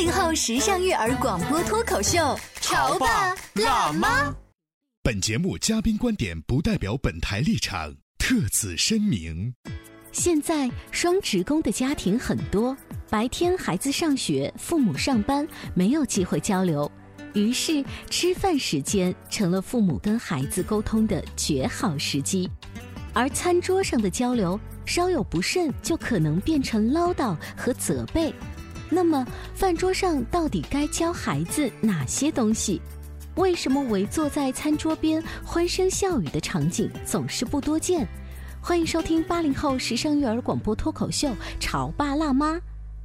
八零后时尚育儿广播脱口秀，潮爸辣妈。本节目嘉宾观点不代表本台立场，特此声明。现在双职工的家庭很多，白天孩子上学，父母上班，没有机会交流，于是吃饭时间成了父母跟孩子沟通的绝好时机。而餐桌上的交流稍有不慎，就可能变成唠叨和责备。那么，饭桌上到底该教孩子哪些东西？为什么围坐在餐桌边欢声笑语的场景总是不多见？欢迎收听八零后时尚育儿广播脱口秀《潮爸辣妈》，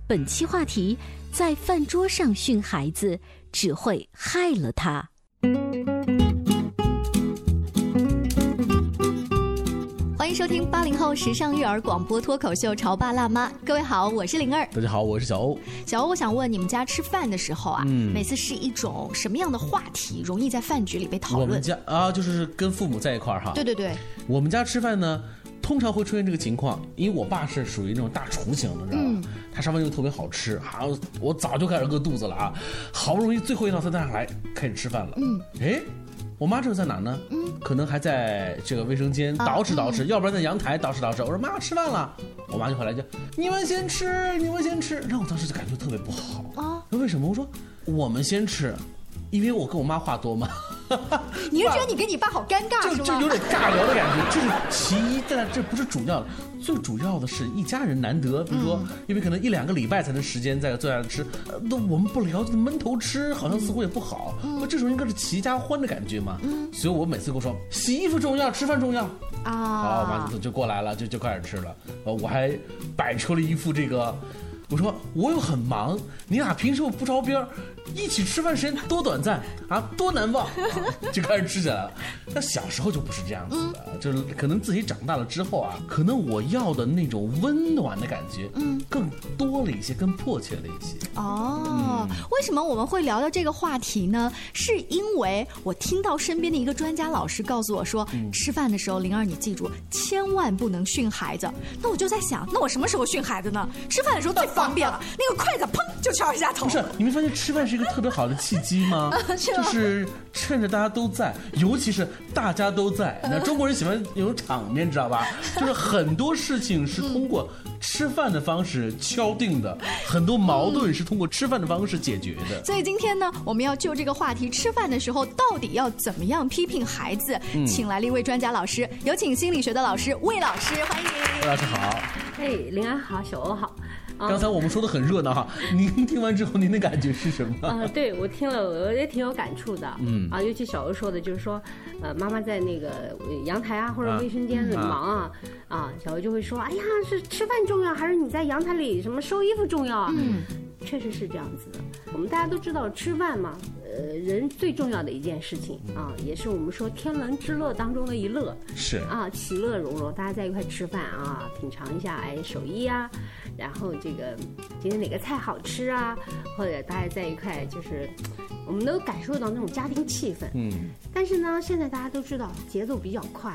本期话题：在饭桌上训孩子，只会害了他。迎收听八零后时尚育儿广播脱口秀《潮爸辣妈》，各位好，我是灵儿。大家好，我是小欧。小欧，我想问你们家吃饭的时候啊，嗯每次是一种什么样的话题容易在饭局里被讨论我们？家啊，就是跟父母在一块儿哈。对对对，我们家吃饭呢，通常会出现这个情况，因为我爸是属于那种大厨型的，知道吗？嗯他上饭又特别好吃，好，我早就开始饿肚子了啊，好不容易最后一道菜上来，开始吃饭了。嗯，哎。我妈这是在哪呢？嗯，可能还在这个卫生间啊捯饬捯饬，要不然在阳台捯饬捯饬。我说妈吃饭了，我妈就回来就你们先吃，你们先吃，让我当时就感觉特别不好啊。那为什么？我说我们先吃，因为我跟我妈话多嘛。你是觉得你跟你爸好尴尬就是就吗？有点尬聊的感觉，这是其一，但这不是主要的，最主要的是一家人难得，比如说，嗯因为可能一两个礼拜才能时间在坐下来吃，呃那我们不聊就闷头吃，好像似乎也不好。嗯那这时候应该是齐家欢的感觉嘛。所以我每次跟我说，洗衣服重要，吃饭重要。好了，我妈啊，就就过来了，就就开始吃了。呃，我还摆出了一副这个，我说我又很忙，你俩平时又不着边儿，一起吃饭时间多短暂啊，多难忘，啊 就开始吃起来了。那小时候就不是这样子的，就是可能自己长大了之后啊，可能我要的那种温暖的感觉，嗯，更多了一些，更迫切了一些。哦，为什么我们会聊到这个话题呢？是因为我听到身边的一个专家老师告诉我说，嗯吃饭的时候，灵儿你记住，千万不能训孩子。那我就在想，那我什么时候训孩子呢？吃饭的时候最方便了，那个筷子砰就敲一下头。不是，你没发现吃饭是一个特别好的契机 吗？就是趁着大家都在，尤其是大家都在，那中国人喜欢有场面，知道吧？就是很多事情是通过吃饭的方式敲定的，很多矛盾是通过吃饭的方式解决的。所以今天呢，我们要就这个话题，吃饭的时候到底要怎么样批评孩子，嗯请来了一位专家老师，有请心理学的老师魏老师，欢迎。魏老师好，哎，林安好，小欧好。啊刚才我们说的很热闹哈，您听完之后您的感觉是什么？啊，对我听了，我也挺有感触的。嗯啊，尤其小欧说的，就是说，呃，妈妈在那个呃阳台啊或者啊卫生间里啊忙啊，啊，小欧就会说，哎呀，是吃饭重要，还是你在阳台里什么收衣服重要啊？嗯，确实是这样子的。我们大家都知道，吃饭嘛，呃，人最重要的一件事情啊，也是我们说天伦之乐当中的一乐。是啊，其乐融融，大家在一块吃饭啊，品尝一下哎手艺啊，然后这个今天哪个菜好吃啊，或者大家在一块就是，我们都感受到那种家庭气氛。嗯，但是呢，现在大家都知道节奏比较快，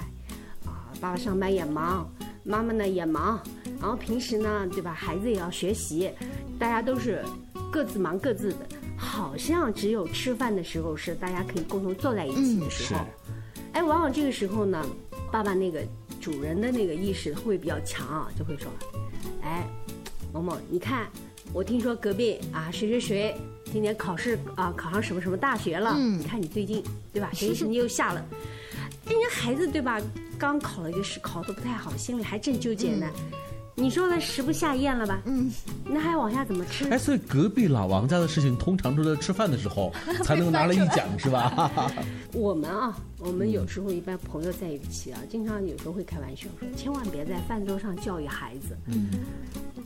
啊，爸爸上班也忙，妈妈呢也忙，然后平时呢，对吧，孩子也要学习，大家都是各自忙各自的，好像只有吃饭的时候是大家可以共同坐在一起的时候。哎，往往这个时候呢，爸爸那个主人的那个意识会比较强啊，就会说，哎，某某，你看，我听说隔壁啊谁谁谁今年考试啊考上什么什么大学了，嗯。你看你最近对吧，谁谁谁又下了，人家孩子对吧，刚考了一个试，考的不太好，心里还正纠结呢。你说的食不下咽了吧？嗯，那还往下怎么吃？哎，所以隔壁老王家的事情，通常都在吃饭的时候 才能拿来一讲，是吧？我们啊，我们有时候一般朋友在一起啊，经常有时候会开玩笑说，千万别在饭桌上教育孩子，嗯，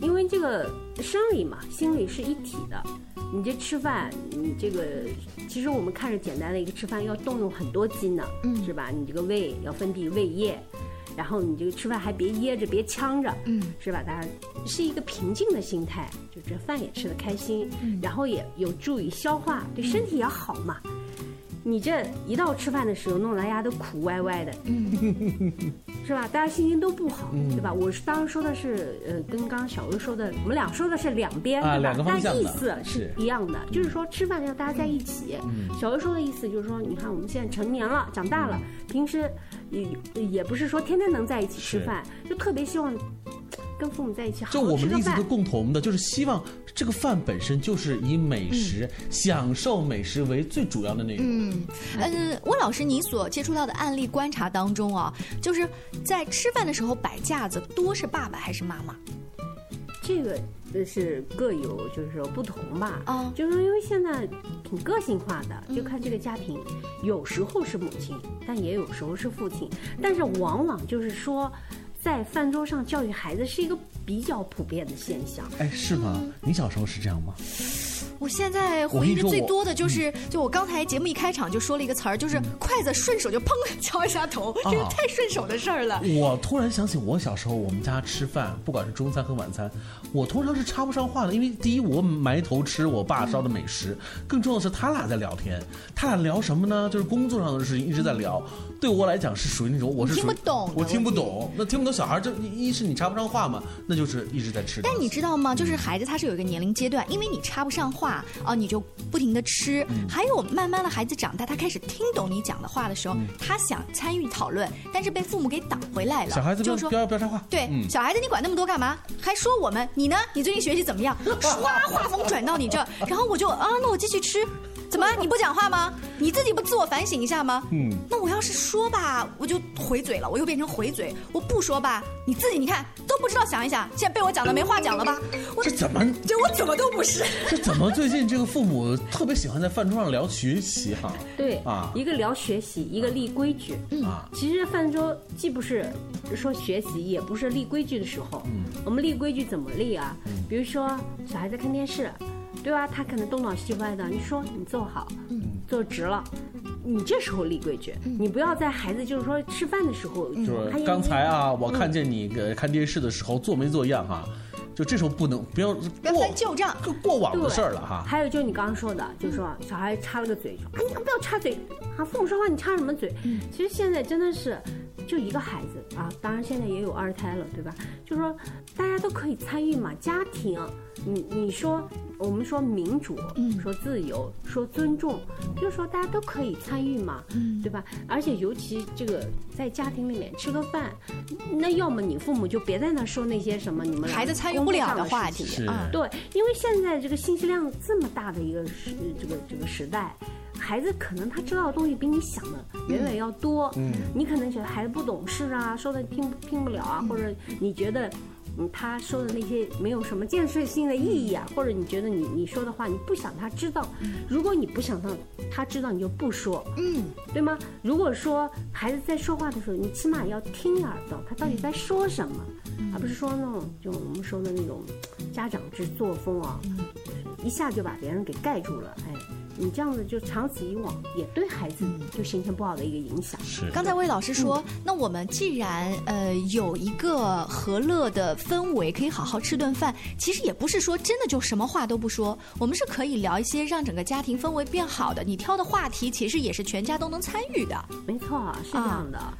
因为这个生理嘛，心理是一体的。你这吃饭，你这个其实我们看着简单的一个吃饭，要动用很多机能，嗯，是吧？你这个胃要分泌胃液。然后你这个吃饭还别噎着，别呛着，嗯，是吧？大家是一个平静的心态，就这饭也吃得开心，然后也有助于消化，对身体也好嘛。你这一到吃饭的时候，弄得大家都苦歪歪的，是吧？大家心情都不好，对吧？我是当时说的是，呃，跟刚刚小薇说的，我们俩说的是两边，对吧？但意思是一样的，就是说吃饭要大家在一起。小薇说的意思就是说，你看我们现在成年了，长大了，平时也也不是说天天能在一起吃饭，就特别希望。跟父母在一起好，就我们的意思是共同的，就是希望这个饭本身就是以美食、享受美食为最主要的内容。嗯嗯，温老师，你所接触到的案例观察当中啊，就是在吃饭的时候摆架子，多是爸爸还是妈妈？这个是各有就是说不同吧。啊，就是说因为现在挺个性化的，就看这个家庭，有时候是母亲，但也有时候是父亲，但是往往就是说。在饭桌上教育孩子是一个比较普遍的现象。哎，是吗？你小时候是这样吗？我现在回忆的最多的就是，就我刚才节目一开场就说了一个词儿，就是筷子顺手就砰敲一下头，这个太顺手的事儿了。我突然想起我小时候，我们家吃饭，不管是中餐和晚餐，我通常是插不上话的，因为第一我埋头吃我爸烧的美食，更重要的是他俩在聊天，他俩聊什么呢？就是工作上的事情一直在聊。对我来讲是属于那种我是听不懂，我听不懂，那听不懂小孩就一是你插不上话嘛，那就是一直在吃。但你知道吗？就是孩子他是有一个年龄阶段，因为你插不上话。话啊，你就不停的吃。还有慢慢的孩子长大，他开始听懂你讲的话的时候，他想参与讨论，但是被父母给挡回来了。小孩子就说不要不要插话。对，小孩子你管那么多干嘛？还说我们你呢？你最近学习怎么样？唰，话锋转到你这，然后我就啊，那我继续吃。怎么？你不讲话吗？你自己不自我反省一下吗？嗯。那我要是说吧，我就回嘴了，我又变成回嘴。我不说吧，你自己你看都不知道想一想，现在被我讲的没话讲了吧？这怎么？这我怎么都不是。这怎么最近这个父母特别喜欢在饭桌上聊学习哈？对啊，一个聊学习，一个立规矩。嗯啊，其实饭桌既不是说学习，也不是立规矩的时候。嗯。我们立规矩怎么立啊？比如说小孩在看电视。对吧？他可能东倒西歪的。你说你坐好，坐直了，你这时候立规矩。你不要在孩子就是说吃饭的时候，就是刚才啊，我看见你看电视的时候做没做样哈，就这时候不能不要不要翻旧账，过往的事儿了哈。还有就是你刚刚说的，就是说小孩插了个嘴，说哎你不要插嘴啊，父母说话你插什么嘴？其实现在真的是就一个孩子啊，当然现在也有二胎了，对吧？就是说大家都可以参与嘛，家庭。你你说，我们说民主，说自由，说尊重，就是说大家都可以参与嘛，对吧？而且尤其这个在家庭里面吃个饭，那要么你父母就别在那说那些什么你们孩子参与不了的话题，对，因为现在这个信息量这么大的一个时这个这个时代，孩子可能他知道的东西比你想的远远要多，嗯，你可能觉得孩子不懂事啊，说的听听不了啊，或者你觉得。嗯，他说的那些没有什么建设性的意义啊，或者你觉得你你说的话你不想他知道，如果你不想让他知道，你就不说，嗯，对吗？如果说孩子在说话的时候，你起码要听耳朵，他到底在说什么，而不是说那种就我们说的那种家长之作风啊，一下就把别人给盖住了，哎。你这样子就长此以往，也对孩子就形成不好的一个影响。是。刚才魏老师说，那我们既然呃有一个和乐的氛围，可以好好吃顿饭，其实也不是说真的就什么话都不说，我们是可以聊一些让整个家庭氛围变好的。你挑的话题其实也是全家都能参与的。没错，是这样的。啊，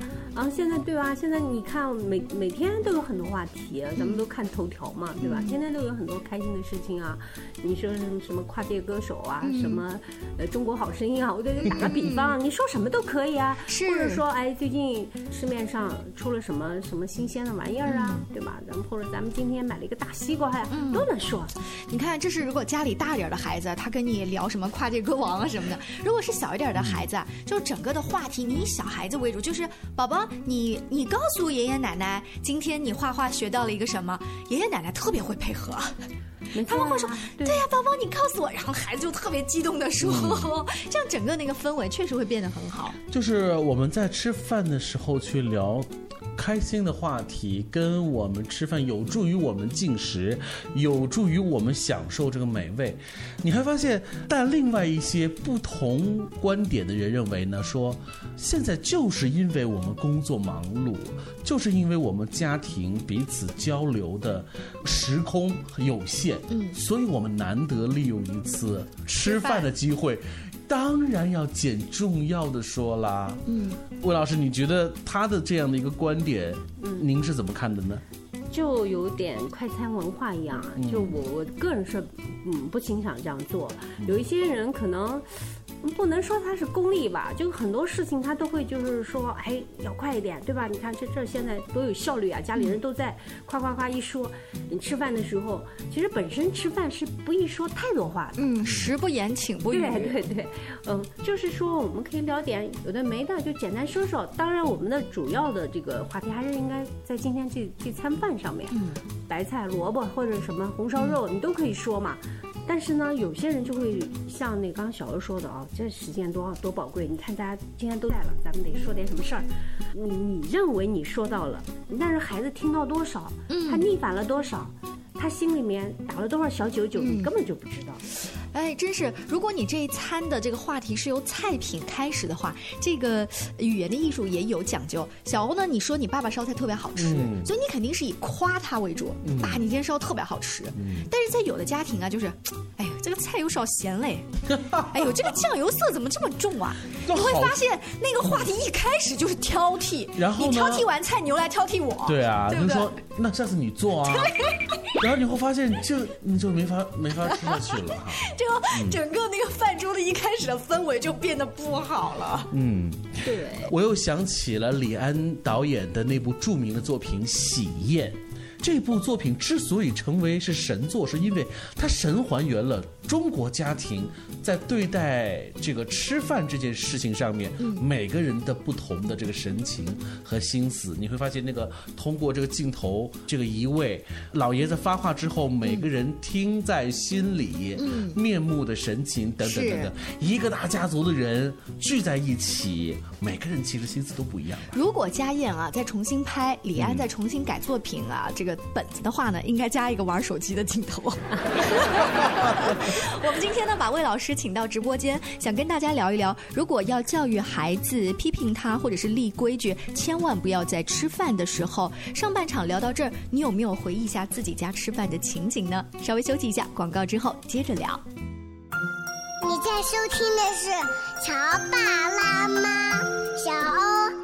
现在对吧？现在你看每每天都有很多话题，咱们都看头条嘛，对吧？天天都有很多开心的事情啊。你说什么什么跨界歌手啊，什么。呃，中国好声音啊，我就打个比方，你说什么都可以啊，或者说，哎，最近市面上出了什么什么新鲜的玩意儿啊，对吧？咱们或者咱们今天买了一个大西瓜呀，都能说。你看，这是如果家里大点的孩子，他跟你聊什么跨界歌王啊什么的；如果是小一点的孩子，就整个的话题你以小孩子为主，就是宝宝么你你告诉爷爷奶奶，今天你画画学到了一个什么？爷爷奶奶特别会配合。他们会说：“对呀，宝宝，你告诉我。”然后孩子就特别激动的说：“这样整个那个氛围确实会变得很好。”就是我们在吃饭的时候去聊。开心的话题跟我们吃饭有助于我们进食，有助于我们享受这个美味。你会发现，但另外一些不同观点的人认为呢，说现在就是因为我们工作忙碌，就是因为我们家庭彼此交流的时空有限，嗯，所以我们难得利用一次吃饭的机会。当然要捡重要的说啦。嗯，魏老师，你觉得他的这样的一个观点，嗯您是怎么看的呢？就有点快餐文化一样，就我我个人是嗯不欣赏这样做。有一些人可能。不能说他是功利吧，就很多事情他都会就是说，哎，要快一点，对吧？你看这这现在多有效率啊，家里人都在，夸夸夸一说。你吃饭的时候，其实本身吃饭是不宜说太多话的。嗯，食不言，寝不语。对对对，嗯，就是说我们可以聊点有的没的，就简单说说。当然，我们的主要的这个话题还是应该在今天这这餐饭上面。嗯，白菜、萝卜或者什么红烧肉，你都可以说嘛。但是呢，有些人就会像那刚刚小欧说的啊，这时间多多宝贵。你看大家今天都在了，咱们得说点什么事儿。你你认为你说到了，但是孩子听到多少，他逆反了多少，他心里面打了多少小九九，你根本就不知道。哎，真是！如果你这一餐的这个话题是由菜品开始的话，这个语言的艺术也有讲究。小欧呢，你说你爸爸烧菜特别好吃，所以你肯定是以夸他为主。爸，你今天烧特别好吃。但是在有的家庭啊，就是，哎呀，这个菜有少咸嘞，哎呦，这个酱油色怎么这么重啊？你会发现那个话题一开始就是挑剔，然后你挑剔完菜，你又来挑剔我。对啊，就说那下次你做啊。然后你会发现，就你就没法没法吃下去了哈。就整个那个饭桌的一开始的氛围就变得不好了。嗯，对。我又想起了李安导演的那部著名的作品《喜宴》。这部作品之所以成为是神作，是因为它神还原了中国家庭在对待这个吃饭这件事情上面每个人的不同的这个神情和心思。你会发现，那个通过这个镜头，这个一位老爷子发话之后，每个人听在心里，面目的神情等等等等，一个大家族的人聚在一起，每个人其实心思都不一样。如果家宴啊再重新拍，李安再重新改作品啊，这个。本子的话呢，应该加一个玩手机的镜头。我们今天呢，把魏老师请到直播间，想跟大家聊一聊，如果要教育孩子、批评他或者是立规矩，千万不要在吃饭的时候。上半场聊到这儿，你有没有回忆一下自己家吃饭的情景呢？稍微休息一下，广告之后接着聊。你在收听的是《乔爸拉妈》，小欧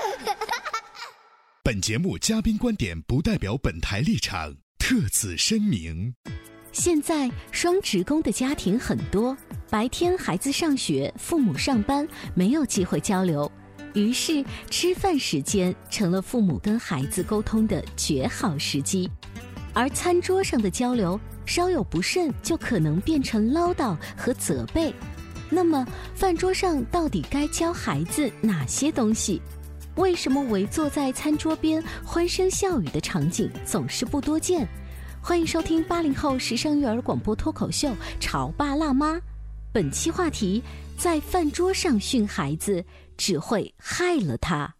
本节目嘉宾观点不代表本台立场，特此声明。现在双职工的家庭很多，白天孩子上学，父母上班，没有机会交流，于是吃饭时间成了父母跟孩子沟通的绝好时机。而餐桌上的交流稍有不慎，就可能变成唠叨和责备。那么，饭桌上到底该教孩子哪些东西？为什么围坐在餐桌边欢声笑语的场景总是不多见？欢迎收听八零后时尚育儿广播脱口秀《潮爸辣妈》，本期话题：在饭桌上训孩子只会害了他。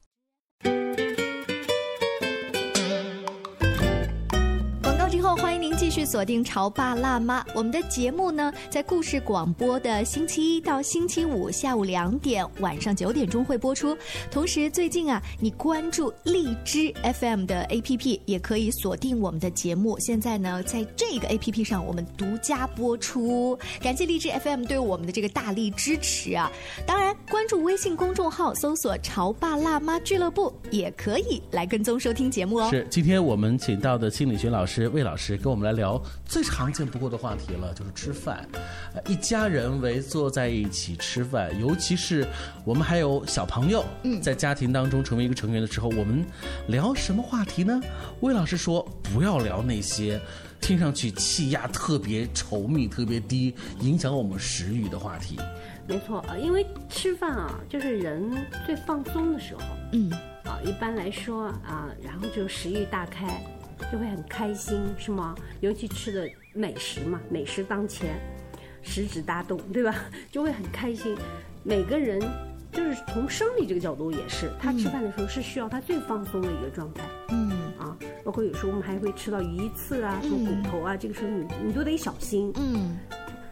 您继续锁定《潮爸辣妈》。我们的节目呢，在故事广播的星期一到星期五下午两点、晚上九点钟会播出。同时，最近啊，你关注荔枝 FM 的 APP，也可以锁定我们的节目。现在呢，在这个 APP 上，我们独家播出。感谢荔枝 FM 对我们的这个大力支持啊！当然，关注微信公众号，搜索“潮爸辣妈俱乐部”，也可以来跟踪收听节目哦。是，今天我们请到的心理学老师魏老师我们来聊最常见不过的话题了，就是吃饭。呃一家人围坐在一起吃饭，尤其是我们还有小朋友，嗯在家庭当中成为一个成员的时候，我们聊什么话题呢？魏老师说，不要聊那些听上去气压特别稠密、特别低，影响我们食欲的话题。没错啊，因为吃饭啊，就是人最放松的时候。嗯，啊，一般来说啊，然后就食欲大开，就会很开心，是吗？尤其吃的美食嘛，美食当前，食指大动，对吧？就会很开心。每个人就是从生理这个角度也是，他吃饭的时候是需要他最放松的一个状态。嗯啊，包括有时候我们还会吃到鱼刺啊、什么骨头啊，这个时候你你都得小心。嗯，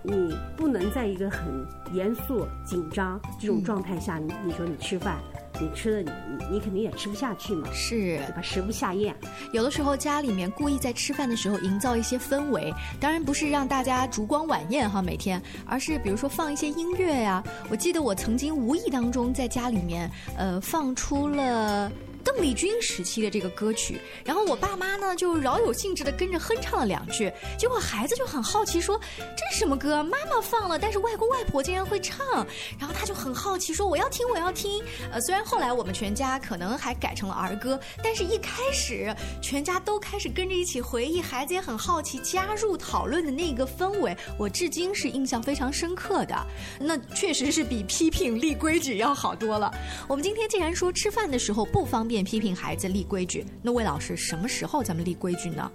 你不能在一个很严肃、紧张这种状态下，你你说你吃饭，你吃的你你你肯定也吃不下去嘛，是对吧？食不下咽。有的时候家里面故意在吃饭的时候营造一些氛围，当然不是让大家烛光晚宴哈每天，而是比如说放一些音乐呀、我记得我曾经无意当中在家里面呃放出了。邓丽君时期的这个歌曲，然后我爸妈呢就饶有兴致的跟着哼唱了两句，结果孩子就很好奇说这是什么歌？妈妈放了，但是外公外婆竟然会唱，然后他就很好奇说我要听我要听。呃，虽然后来我们全家可能还改成了儿歌，但是一开始全家都开始跟着一起回忆，孩子也很好奇加入讨论的那个氛围，我至今是印象非常深刻的。那确实是比批评立规矩要好多了。我们今天既然说吃饭的时候不方便便批评孩子立规矩，那魏老师什么时候咱们立规矩呢？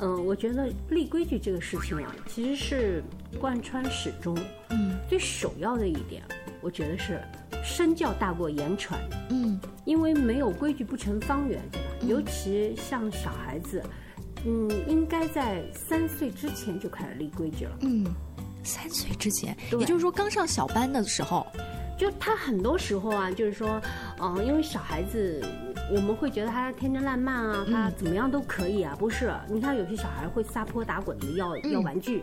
嗯，我觉得立规矩这个事情啊，其实是贯穿始终。嗯，最首要的一点，我觉得是身教大过言传。嗯，因为没有规矩不成方圆，对吧？尤其像小孩子，嗯，应该在三岁之前就开始立规矩了。嗯，三岁之前，也就是说刚上小班的时候，就他很多时候啊，就是说，嗯、因为小孩子，我们会觉得他天真烂漫啊，他怎么样都可以啊，不是？你看有些小孩会撒泼打滚的要、要玩具，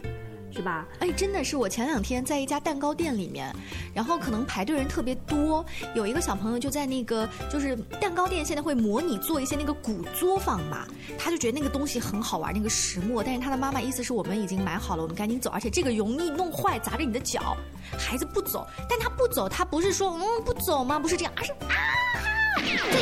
是吧？哎，真的是我前两天在一家蛋糕店里面，然后可能排队人特别多，有一个小朋友就在那个就是蛋糕店现在会模拟做一些那个古作坊嘛，他就觉得那个东西很好玩，那个石磨，但是他的妈妈意思是我们已经买好了，我们赶紧走，而且这个容易弄坏砸着你的脚，孩子不走，但他不走，他不是说嗯不走吗？不是这样，而是啊。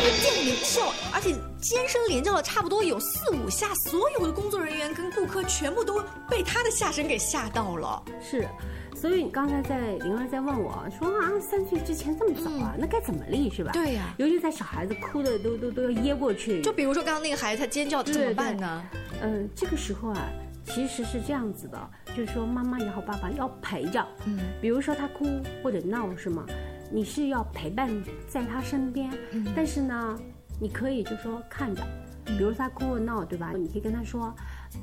在那个店里面叫，而且尖声连叫了差不多有四五下，所有的工作人员跟顾客全部都被他的下声给吓到了。是。所以你刚才在灵儿在问我说啊，三岁之前这么早啊，那该怎么立是吧？对呀尤其在小孩子哭的都都都要噎过去，就比如说刚刚那个孩子他尖叫怎么办呢？嗯，这个时候啊，其实是这样子的，就是说妈妈也好，爸爸要陪着。嗯，比如说他哭或者闹是吗？你是要陪伴在他身边，嗯但是呢，你可以就说看着，比如他哭或闹，对吧？你可以跟他说，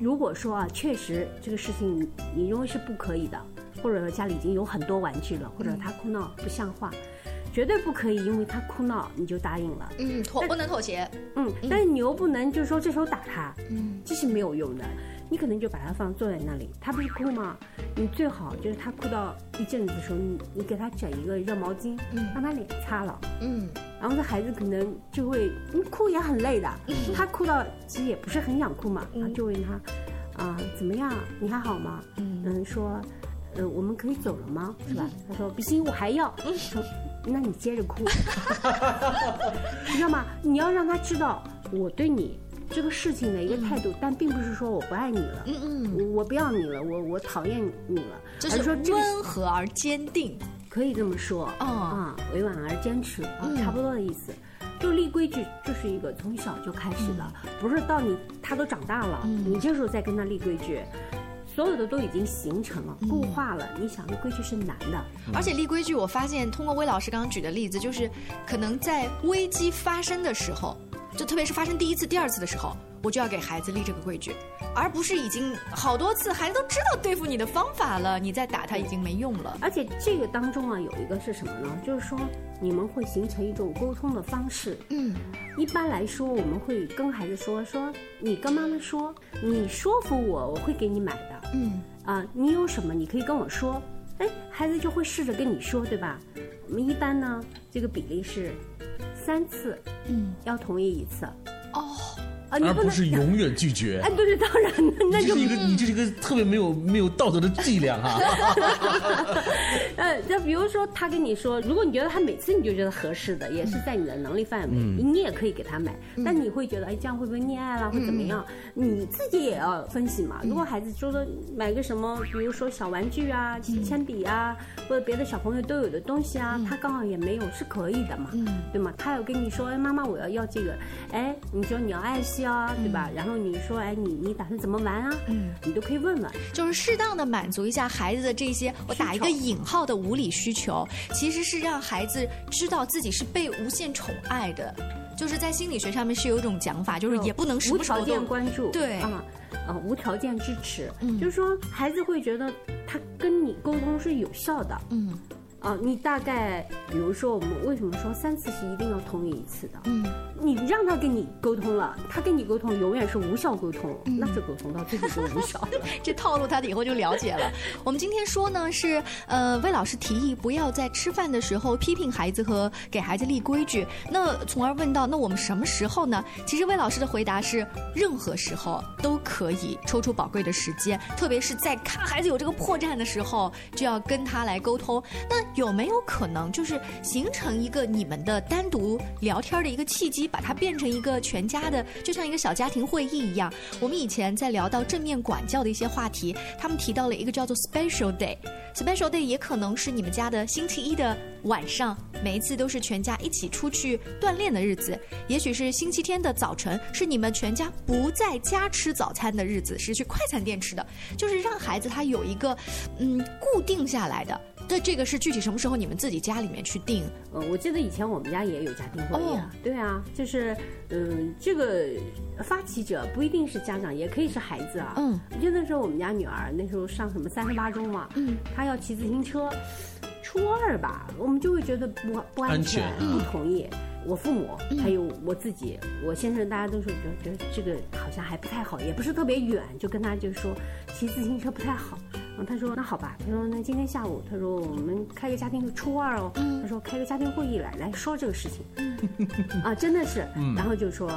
如果说啊，确实这个事情你你认为是不可以的，或者说家里已经有很多玩具了，或者他哭闹不像话。绝对不可以，因为他哭闹你就答应了。嗯，妥不能妥协。嗯，但是你又不能就是说这时候打他，嗯，这是没有用的。你可能就把他放坐在那里，他不是哭吗？你最好就是他哭到一阵子的时候，你你给他整一个热毛巾，嗯让他脸擦了，嗯，然后这孩子可能就会，你，哭也很累的，他哭到其实也不是很想哭嘛，就问他，啊、怎么样？你还好吗？嗯说，呃，我们可以走了吗？是吧？他说不行，我还要。说，那你接着哭，你知道吗？你要让他知道我对你这个事情的一个态度，但并不是说我不爱你了，嗯嗯，我我不要你了，我我讨厌你了，就是说温和而坚定。可以这么说，嗯啊，委婉而坚持啊，嗯。差不多的意思。就立规矩，这是一个从小就开始的，不是到你他都长大了，嗯。你这时候再跟他立规矩，所有的都已经形成了、嗯。固化了。你想立规矩是难的，而且立规矩，我发现通过魏老师刚刚举的例子，就是可能在危机发生的时候，就特别是发生第一次、第二次的时候，我就要给孩子立这个规矩，而不是已经好多次孩子都知道对付你的方法了，你再打他已经没用了。而且这个当中啊，有一个是什么呢？就是说你们会形成一种沟通的方式。嗯，一般来说，我们会跟孩子说说，你跟妈妈说，你说服我，我会给你买的。嗯，啊，你有什么你可以跟我说，哎，孩子就会试着跟你说，对吧？我们一般呢，这个比例是三次，嗯，要同意一次。哦。啊，你而不是永远拒绝。哎，对对，当然，那就这是一个你这是一个特别没有没有道德的伎俩哈。呃，就比如说他跟你说，如果你觉得他每次你就觉得合适的，也是在你的能力范围，嗯你也可以给他买。但你会觉得，哎，这样会不会溺爱了，会怎么样？你自己也要分析嘛。如果孩子说的买个什么，比如说小玩具啊、铅笔啊，或者别的小朋友都有的东西啊，他刚好也没有，是可以的嘛，对吗？他有跟你说，哎，妈妈，我要要这个，哎，你说你要爱惜啊，对吧？然后你说，哎，你你打算怎么玩啊？嗯，你都可以问问。就是适当的满足一下孩子的这些，我打一个引号的无理需求，其实是让孩子知道自己是被无限宠爱的。就是在心理学上面是有一种讲法，就是也不能什无条件关注，对啊，啊，无条件支持，嗯就是说孩子会觉得他跟你沟通是有效的，嗯啊，你大概比如说我们为什么说三次是一定要同意一次的？嗯，你让他跟你沟通了，他跟你沟通永远是无效沟通，嗯那这沟通到最后就无效了。这套路他以后就了解了。我们今天说呢是，呃，魏老师提议不要在吃饭的时候批评孩子和给孩子立规矩。那从而问到，那我们什么时候呢？其实魏老师的回答是，任何时候都可以抽出宝贵的时间，特别是在看孩子有这个破绽的时候，就要跟他来沟通。那有没有可能就是形成一个你们的单独聊天的一个契机，把它变成一个全家的，就像一个小家庭会议一样？我们以前在聊到正面管教的一些话题，他们提到了一个叫做 special day。special day 也可能是你们家的星期一的晚上，每一次都是全家一起出去锻炼的日子；也许是星期天的早晨，是你们全家不在家吃早餐的日子，是去快餐店吃的。就是让孩子他有一个嗯固定下来的。这这个是具体什么时候你们自己家里面去订？呃，我记得以前我们家也有家庭会议啊，哦对啊，就是嗯，这个发起者不一定是家长，也可以是孩子啊。嗯，我记得那时候我们家女儿那时候上什么三十八中嘛，嗯，她要骑自行车，初二吧，我们就会觉得不不安安全不同意。我父母还有我自己，我先生，大家都说觉得觉得这个好像还不太好，也不是特别远，就跟他就说骑自行车不太好。他说那好吧，他说那今天下午，他说我们开个家庭会初二哦，他说开个家庭会议来来说这个事情。啊，真的是，然后就说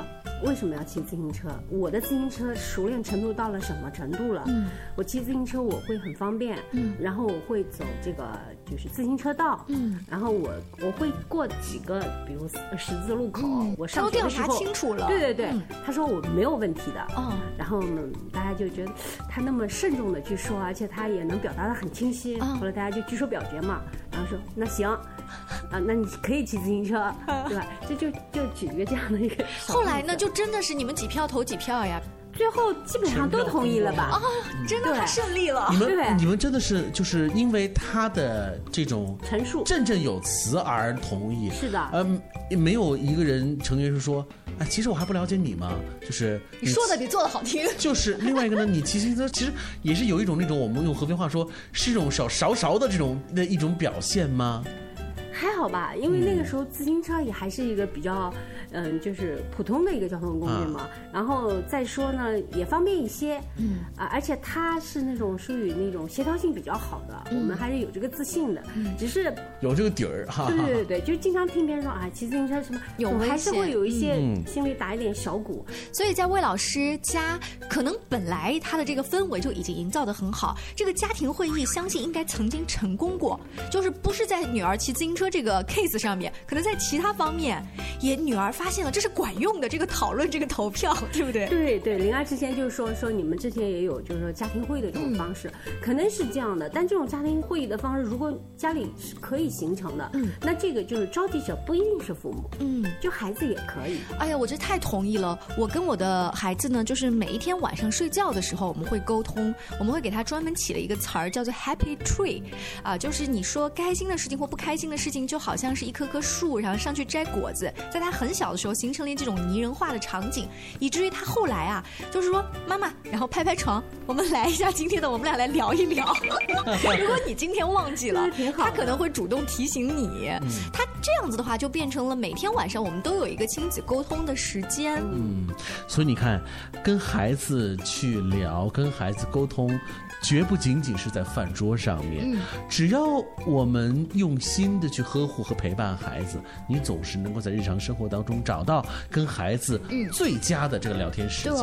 为什么要骑自行车？我的自行车熟练程度到了什么程度了？嗯我骑自行车我会很方便，嗯然后我会走这个就是自行车道，嗯然后我我会过几个，比如十字路口，嗯我上都调查学的时候清楚了对对对，嗯他说我没有问题的，哦，然后呢，大家就觉得他那么慎重的去说，而且他也能表达的很清晰。嗯后来大家就举手表决嘛，然后说那行，啊，那你可以骑自行车，对吧？这就就举一个这样的一个。后来呢，就真的是你们几票投几票呀？最后基本上都同意了吧？啊，真的太顺利了。你们你们真的是就是因为他的这种陈述振振有词而同意，是的嗯，没有一个人成员是说，哎，其实我还不了解你嘛，就是你说的比做的好听。就是另外一个呢，你骑自行车其实也是有一种那种我们用合肥话说是一种少勺勺的这种的一种表现吗？还好吧，因为那个时候自行车也还是一个比较，嗯，就是普通的一个交通工具嘛。然后再说呢，也方便一些，嗯啊，而且它是那种属于那种协调性比较好的，我们还是有这个自信的。只是有这个底儿哈。对对对对，就经常听别人说啊，骑自行车什么，有还是会有一些嗯心里打一点小鼓。所以在魏老师家，可能本来他的这个氛围就已经营造的很好。这个家庭会议，相信应该曾经成功过，就是不是在女儿骑自行车这个 case 上面，可能在其他方面，也女儿发现了这是管用的，这个讨论，这个投票，对不对？对对，灵儿之前就是说说你们之前也有就是说家庭会议的这种方式，可能是这样的。但这种家庭会议的方式，如果家里是可以形成的，嗯那这个就是召集者不一定是父母，嗯。就孩子也可以。哎呀，我这太同意了。我跟我的孩子呢，就是每一天晚上睡觉的时候，我们会沟通，我们会给他专门起了一个词儿，叫做 Happy Tree，啊，就是你说开心的事情或不开心的事情，就好像是一棵棵树，然后上去摘果子，在他很小的时候形成了这种拟人化的场景，以至于他后来啊，就是说妈妈，然后拍拍床，我们来一下今天的，我们俩来聊一聊。如果你今天忘记了，他可能会主动提醒你。他这样子的话，就变成了每天晚上我们都有一个亲子沟通的时间。嗯，所以你看，跟孩子去聊，跟孩子沟通。绝不仅仅是在饭桌上面，只要我们用心的去呵护和陪伴孩子，你总是能够在日常生活当中找到跟孩子最佳的这个聊天时间。对，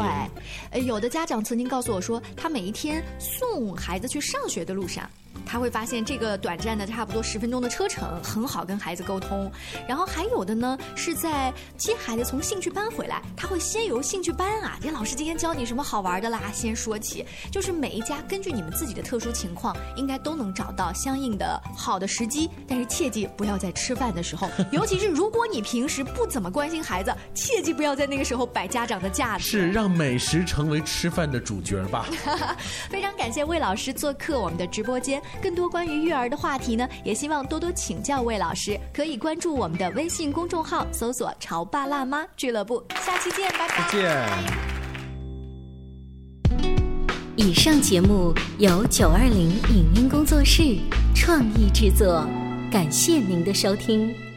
呃，有的家长曾经告诉我说，他每一天送孩子去上学的路上。他会发现这个短暂的差不多十分钟的车程很好跟孩子沟通，然后还有的呢是在接孩子从兴趣班回来，他会先由兴趣班啊，这老师今天教你什么好玩的啦，先说起。就是每一家根据你们自己的特殊情况，应该都能找到相应的好的时机，但是切记不要在吃饭的时候，尤其是如果你平时不怎么关心孩子，切记不要在那个时候摆家长的架子。是让美食成为吃饭的主角吧。非常感谢魏老师做客我们的直播间。更多关于育儿的话题呢，也希望多多请教魏老师。可以关注我们的微信公众号，搜索“潮爸辣妈俱乐部”。下期见，拜拜。再见。以上节目由九二零影音工作室创意制作，感谢您的收听。